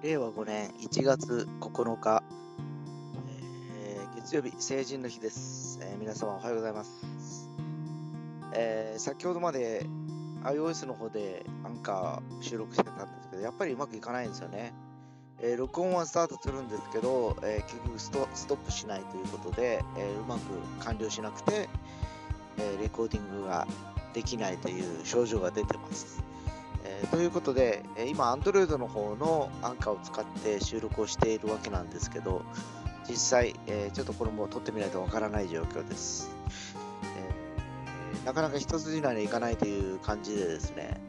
令和5年1月9日、えー月曜日、成人の日です、えー皆様おはようございます。えー先ほどまで iOS の方でアンカー収録してたんですけど、やっぱりうまくいかないんですよね。え録音はスタートするんですけど、え結局ストップしないということで、えうまく完了しなくて、えレコーディングができないという症状が出てます。えーということで、え今、Android の方のアンカーを使って収録をしているわけなんですけど、実際、えーちょっとこれも撮ってみないとわからない状況です、えーなかなか一筋縄にいかないという感じでですね、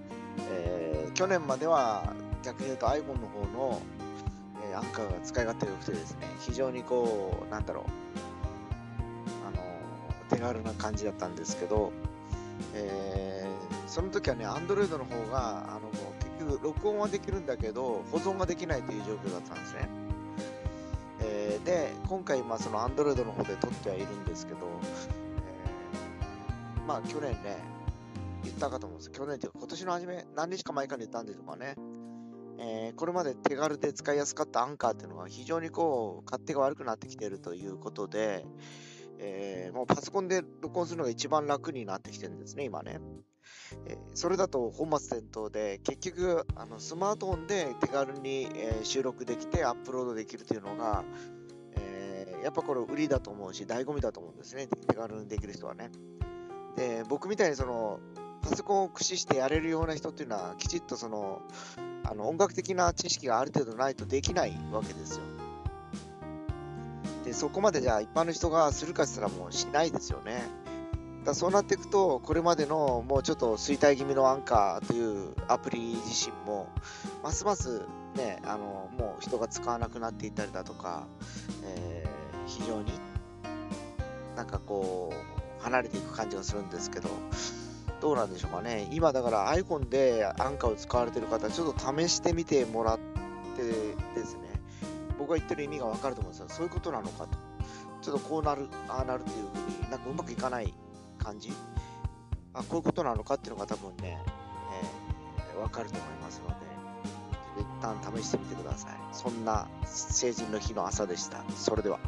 えー去年までは逆に言うと iPhone の方の、えアンカーが使い勝手が良くてですね、非常にこう、なんだろう、あの手軽な感じだったんですけど、その時はね、Android の方が、あの結局、録音はできるんだけど、保存ができないという状況だったんですね。えーで、今回、まあ、その Android の方で撮ってはいるんですけど、えーまあ、去年ね、言ったかと思うんです去年というか、今年の初め、何日か前から言ったんでしょうかね。えーこれまで手軽で使いやすかったアンカーっていうのが非常にこう、勝手が悪くなってきてるということで、えーもうパソコンで録音するのが一番楽になってきてるんですね、今ね。えーそれだと本末転倒で、結局、あのスマートフォンで手軽に、えー収録できてアップロードできるというのが、えーやっぱこれ売りだと思うし、醍醐味だと思うんですね、手軽にできる人はね。で、僕みたいにその、パソコンを駆使してやれるような人っていうのは、きちっとその、あの音楽的な知識がある程度ないとできないわけですよ。で、そこまでじゃあ一般の人がするかしたらもうしないですよね。だそうなっていくと、これまでのもうちょっと衰退気味のアンカーというアプリ自身も、ますますね、あのもう人が使わなくなっていったりだとか、えー非常になんかこう、離れていく感じがするんですけど、どうなんでしょうかね。今だから iPhone でアンカーを使われてる方、ちょっと試してみてもらってですね、が言ってる意味がわかると思うんですよ。そういうことなのかと。ちょっとこうなる、ああなるっていうふうになんかうまくいかない感じ。あ、こういうことなのかっていうのが多分ね、えーわかると思いますので、一旦試してみてください。そんな成人の日の朝でした。それでは。